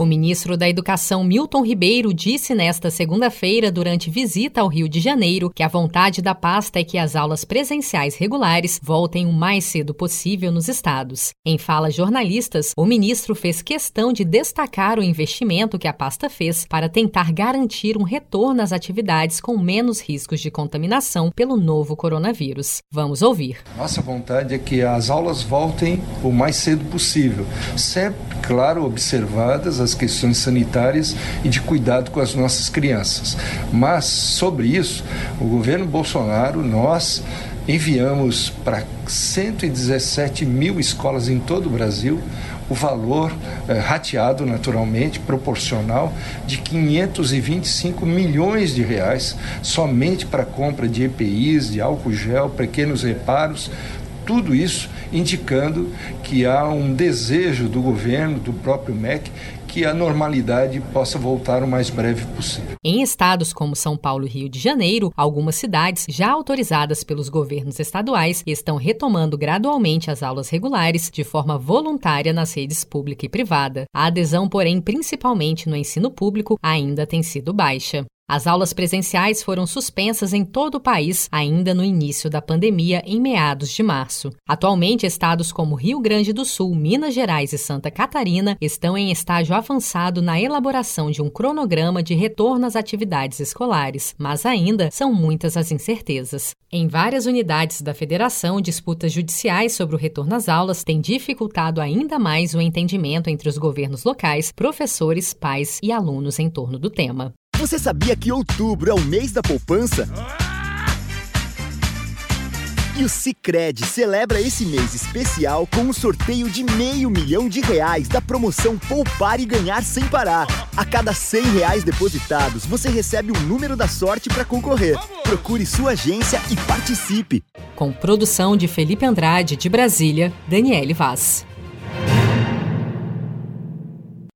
O ministro da Educação Milton Ribeiro disse nesta segunda-feira, durante visita ao Rio de Janeiro, que a vontade da pasta é que as aulas presenciais regulares voltem o mais cedo possível nos estados. Em fala jornalistas, o ministro fez questão de destacar o investimento que a pasta fez para tentar garantir um retorno às atividades com menos riscos de contaminação pelo novo coronavírus. Vamos ouvir. Nossa vontade é que as aulas voltem o mais cedo possível, sempre, claro, observadas as as questões sanitárias e de cuidado com as nossas crianças. Mas, sobre isso, o governo Bolsonaro, nós enviamos para 117 mil escolas em todo o Brasil o valor eh, rateado naturalmente, proporcional, de 525 milhões de reais somente para compra de EPIs, de álcool gel, pequenos reparos, tudo isso indicando que há um desejo do governo, do próprio MEC, que a normalidade possa voltar o mais breve possível. Em estados como São Paulo e Rio de Janeiro, algumas cidades já autorizadas pelos governos estaduais estão retomando gradualmente as aulas regulares de forma voluntária nas redes pública e privada. A adesão, porém, principalmente no ensino público, ainda tem sido baixa. As aulas presenciais foram suspensas em todo o país ainda no início da pandemia, em meados de março. Atualmente, estados como Rio Grande do Sul, Minas Gerais e Santa Catarina estão em estágio avançado na elaboração de um cronograma de retorno às atividades escolares, mas ainda são muitas as incertezas. Em várias unidades da federação, disputas judiciais sobre o retorno às aulas têm dificultado ainda mais o entendimento entre os governos locais, professores, pais e alunos em torno do tema. Você sabia que outubro é o mês da poupança? E o Cicred celebra esse mês especial com um sorteio de meio milhão de reais da promoção Poupar e Ganhar Sem Parar. A cada 100 reais depositados, você recebe um número da sorte para concorrer. Procure sua agência e participe. Com produção de Felipe Andrade, de Brasília, Daniele Vaz.